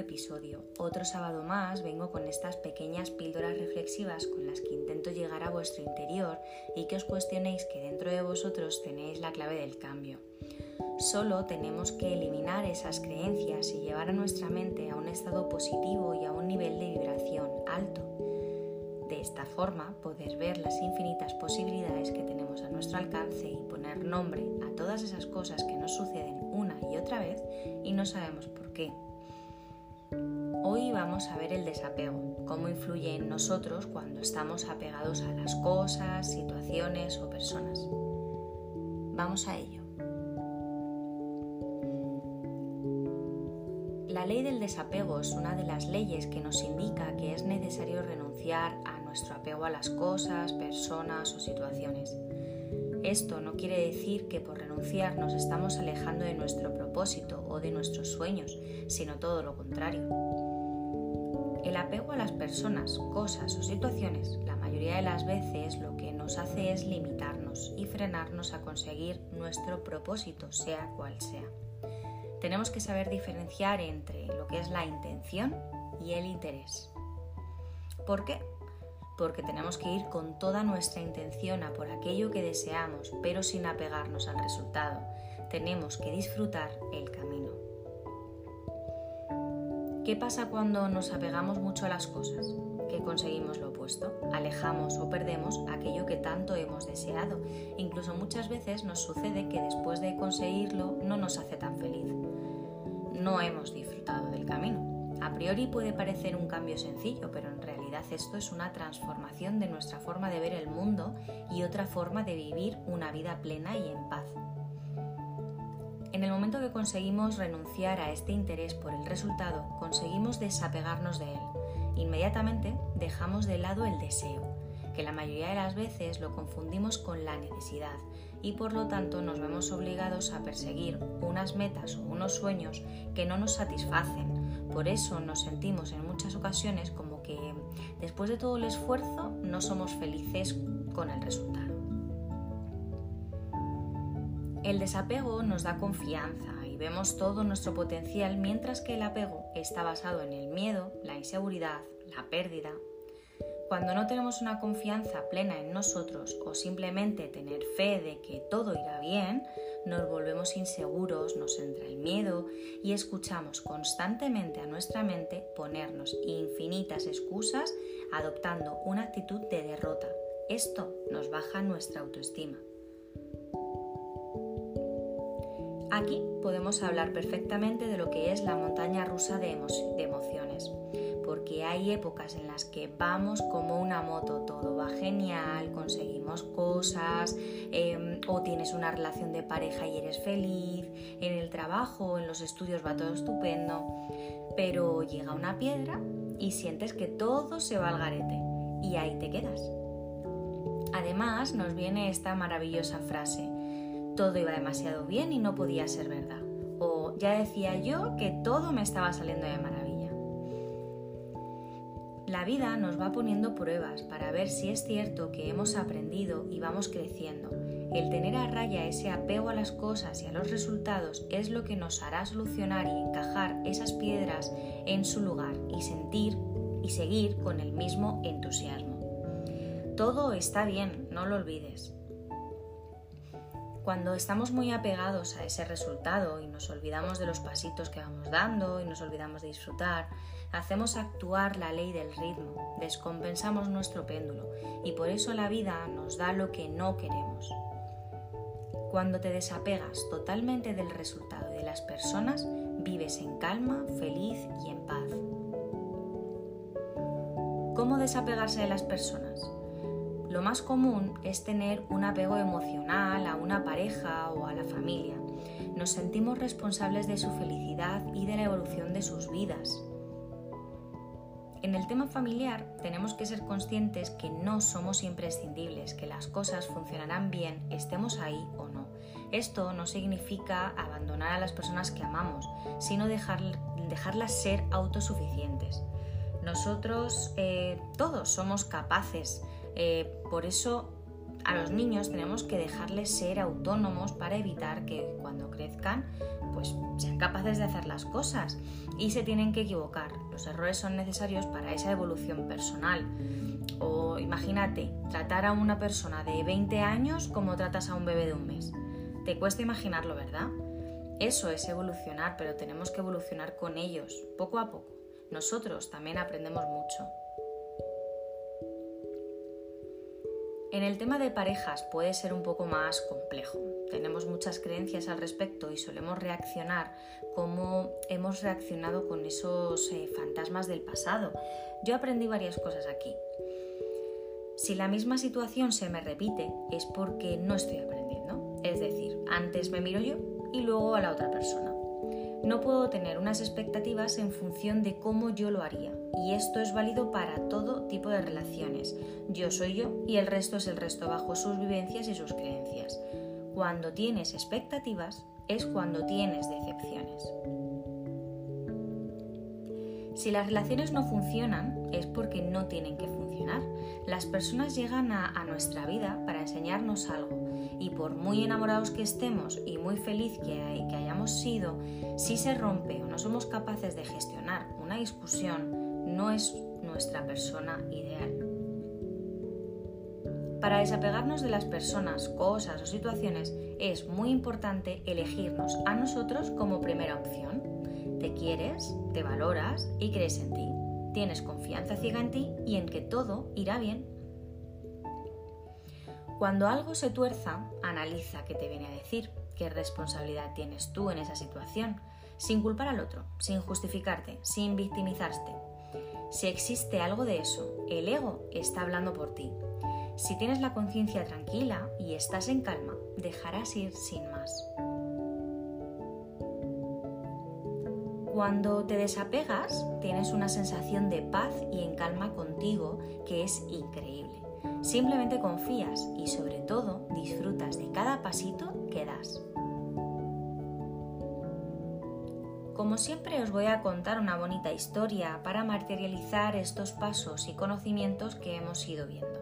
episodio. Otro sábado más vengo con estas pequeñas píldoras reflexivas con las que intento llegar a vuestro interior y que os cuestionéis que dentro de vosotros tenéis la clave del cambio. Solo tenemos que eliminar esas creencias y llevar a nuestra mente a un estado positivo y a un nivel de vibración alto. De esta forma, poder ver las infinitas posibilidades que tenemos a nuestro alcance y poner nombre a todas esas cosas que nos suceden una y otra vez y no sabemos por qué. Vamos a ver el desapego, cómo influye en nosotros cuando estamos apegados a las cosas, situaciones o personas. Vamos a ello. La ley del desapego es una de las leyes que nos indica que es necesario renunciar a nuestro apego a las cosas, personas o situaciones. Esto no quiere decir que por renunciar nos estamos alejando de nuestro propósito o de nuestros sueños, sino todo lo contrario. El apego a las personas, cosas o situaciones, la mayoría de las veces lo que nos hace es limitarnos y frenarnos a conseguir nuestro propósito, sea cual sea. Tenemos que saber diferenciar entre lo que es la intención y el interés. ¿Por qué? Porque tenemos que ir con toda nuestra intención a por aquello que deseamos, pero sin apegarnos al resultado. Tenemos que disfrutar el camino. ¿Qué pasa cuando nos apegamos mucho a las cosas? Que conseguimos lo opuesto, alejamos o perdemos aquello que tanto hemos deseado. Incluso muchas veces nos sucede que después de conseguirlo no nos hace tan feliz. No hemos disfrutado del camino. A priori puede parecer un cambio sencillo, pero en realidad esto es una transformación de nuestra forma de ver el mundo y otra forma de vivir una vida plena y en paz. En el momento que conseguimos renunciar a este interés por el resultado, conseguimos desapegarnos de él. Inmediatamente dejamos de lado el deseo, que la mayoría de las veces lo confundimos con la necesidad y por lo tanto nos vemos obligados a perseguir unas metas o unos sueños que no nos satisfacen. Por eso nos sentimos en muchas ocasiones como que después de todo el esfuerzo no somos felices con el resultado. El desapego nos da confianza y vemos todo nuestro potencial mientras que el apego está basado en el miedo, la inseguridad, la pérdida. Cuando no tenemos una confianza plena en nosotros o simplemente tener fe de que todo irá bien, nos volvemos inseguros, nos entra el miedo y escuchamos constantemente a nuestra mente ponernos infinitas excusas adoptando una actitud de derrota. Esto nos baja nuestra autoestima. Aquí podemos hablar perfectamente de lo que es la montaña rusa de, emociones, porque hay épocas en las que vamos como una moto, todo va genial, conseguimos cosas, em, o tienes una relación de pareja y eres feliz, en el trabajo, en los estudios va todo estupendo, pero llega una piedra y sientes que todo se va al garete y ahí te quedas. Además nos viene esta maravillosa frase, todo iba demasiado bien y no podía ser verdad. O ya decía yo que todo me estaba saliendo de maravilla. La vida nos va poniendo pruebas para ver si es cierto que hemos aprendido y vamos creciendo. El tener a raya ese apego a las cosas y a los resultados es lo que nos hará solucionar y encajar esas piedras en su lugar y sentir y seguir con el mismo entusiasmo. Todo está bien, no lo olvides. Cuando estamos muy apegados a ese resultado y nos olvidamos de los pasitos que vamos dando y nos olvidamos de disfrutar, hacemos actuar la ley del ritmo, descompensamos nuestro péndulo y por eso la vida nos da lo que no queremos. Cuando te desapegas totalmente del resultado y de las personas, vives en calma, feliz y en paz. ¿Cómo desapegarse de las personas? Lo más común es tener un apego emocional a una pareja o a la familia. Nos sentimos responsables de su felicidad y de la evolución de sus vidas. En el tema familiar tenemos que ser conscientes que no somos imprescindibles, que las cosas funcionarán bien, estemos ahí o no. Esto no significa abandonar a las personas que amamos, sino dejarlas ser autosuficientes. Nosotros eh, todos somos capaces eh, por eso A los niños tenemos que dejarles ser autónomos para evitar que cuando crezcan pues sean capaces de hacer las cosas y se tienen que equivocar. Los errores son necesarios para esa evolución personal. O imagínate, tratar a una persona de 20 años como tratas a un bebé de un mes. Te cuesta imaginarlo, ¿verdad? Eso es evolucionar, pero tenemos que evolucionar con ellos, poco a poco. Nosotros también aprendemos mucho. En el tema de parejas puede ser un poco más complejo. Tenemos muchas creencias al respecto y solemos reaccionar como hemos reaccionado con esos eh, fantasmas del pasado. Yo aprendí varias cosas aquí. Si la misma situación se me repite es porque no estoy aprendiendo. Es decir, antes me miro yo y luego a la otra persona. No puedo tener unas expectativas en función de cómo yo lo haría, y esto es válido para todo tipo de relaciones. Yo soy yo y el resto es el resto bajo sus vivencias y sus creencias. Cuando tienes expectativas es cuando tienes decepciones. Si las relaciones no funcionan es porque no tienen que funcionar. Las personas llegan a, nuestra vida para enseñarnos algo y por muy enamorados que estemos y muy feliz que, que hayamos sido, si se rompe o no somos capaces de gestionar una discusión, no es nuestra persona ideal. Para desapegarnos de las personas, cosas o situaciones es muy importante elegirnos a nosotros como primera opción. Te quieres, te valoras y crees en ti. Tienes confianza ciega en ti y en que todo irá bien. Cuando algo se tuerza, analiza qué te viene a decir, qué responsabilidad tienes tú en esa situación, sin culpar al otro, sin justificarte, sin victimizarte. Si existe algo de eso, el ego está hablando por ti. Si tienes la conciencia tranquila y estás en calma, dejarás ir sin más. Cuando te desapegas, tienes una sensación de paz y en calma contigo que es increíble. Simplemente confías y sobre todo disfrutas de cada pasito que das. Como siempre os voy a contar una bonita historia para materializar estos pasos y conocimientos que hemos ido viendo.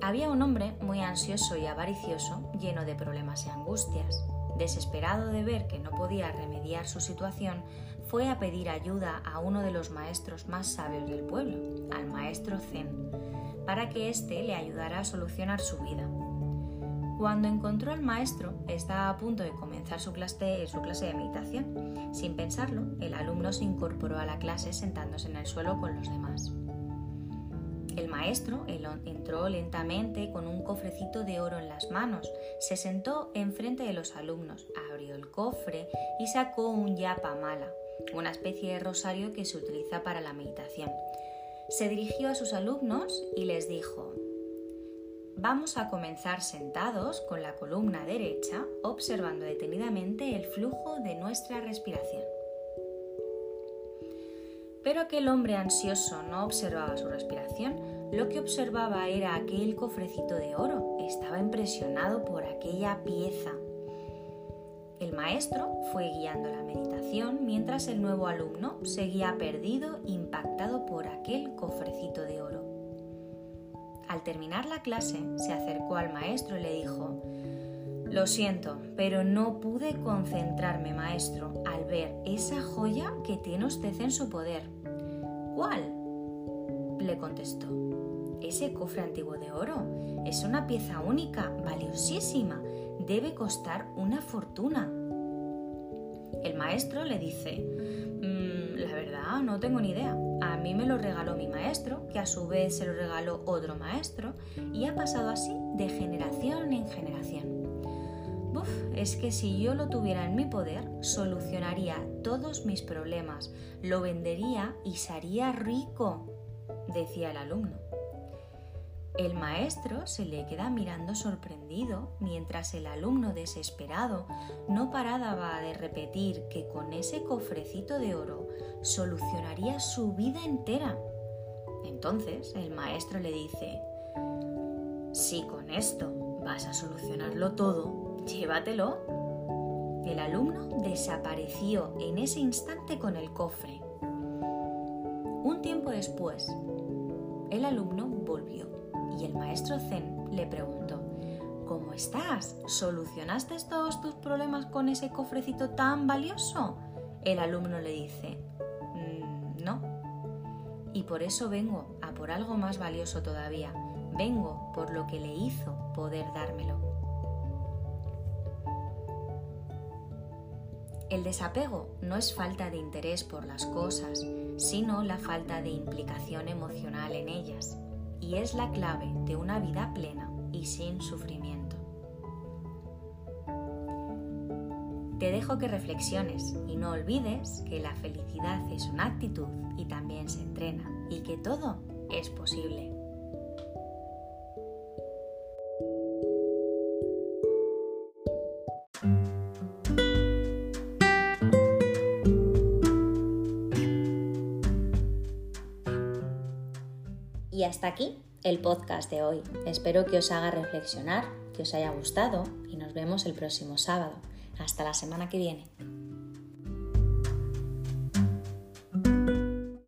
Había un hombre muy ansioso y avaricioso, lleno de problemas y angustias. Desesperado de ver que no podía remediar su situación, fue a pedir ayuda a uno de los maestros más sabios del pueblo, al maestro Zen, para que éste le ayudara a solucionar su vida. Cuando encontró al maestro, estaba a punto de comenzar su clase, su clase de meditación. Sin pensarlo, el alumno se incorporó a la clase sentándose en el suelo con los demás. El maestro entró lentamente con un cofrecito de oro en las manos, se sentó enfrente de los alumnos, abrió el cofre y sacó un yapa mala, una especie de rosario que se utiliza para la meditación. Se dirigió a sus alumnos y les dijo, Vamos a comenzar sentados con la columna derecha, observando detenidamente el flujo de nuestra respiración. Pero aquel hombre ansioso no observaba su respiración, lo que observaba era aquel cofrecito de oro. Estaba impresionado por aquella pieza. El maestro fue guiando la meditación mientras el nuevo alumno seguía perdido, impactado por aquel cofrecito de oro. Al terminar la clase, se acercó al maestro y le dijo, Lo siento, pero no pude concentrarme, maestro, al ver esa joya que tiene usted en su poder. ¿Cuál? le contestó. Ese cofre antiguo de oro es una pieza única, valiosísima. Debe costar una fortuna. El maestro le dice, mm, la verdad, no tengo ni idea. A mí me lo regaló mi maestro, que a su vez se lo regaló otro maestro, y ha pasado así de generación en generación. Uf, es que si yo lo tuviera en mi poder, solucionaría todos mis problemas, lo vendería y sería rico, decía el alumno. El maestro se le queda mirando sorprendido mientras el alumno desesperado no paraba de repetir que con ese cofrecito de oro solucionaría su vida entera. Entonces el maestro le dice, si con esto vas a solucionarlo todo, llévatelo. El alumno desapareció en ese instante con el cofre. Un tiempo después, el alumno volvió y el maestro Zen le preguntó, ¿Cómo estás? ¿Solucionaste todos tus problemas con ese cofrecito tan valioso? El alumno le dice, mm, no. Y por eso vengo a por algo más valioso todavía. Vengo por lo que le hizo poder dármelo. El desapego no es falta de interés por las cosas, sino la falta de implicación emocional en ellas, y es la clave de una vida plena y sin sufrimiento. Te dejo que reflexiones y no olvides que la felicidad es una actitud y también se entrena y que todo es posible. Hasta aquí el podcast de hoy. Espero que os haga reflexionar, que os haya gustado y nos vemos el próximo sábado. Hasta la semana que viene.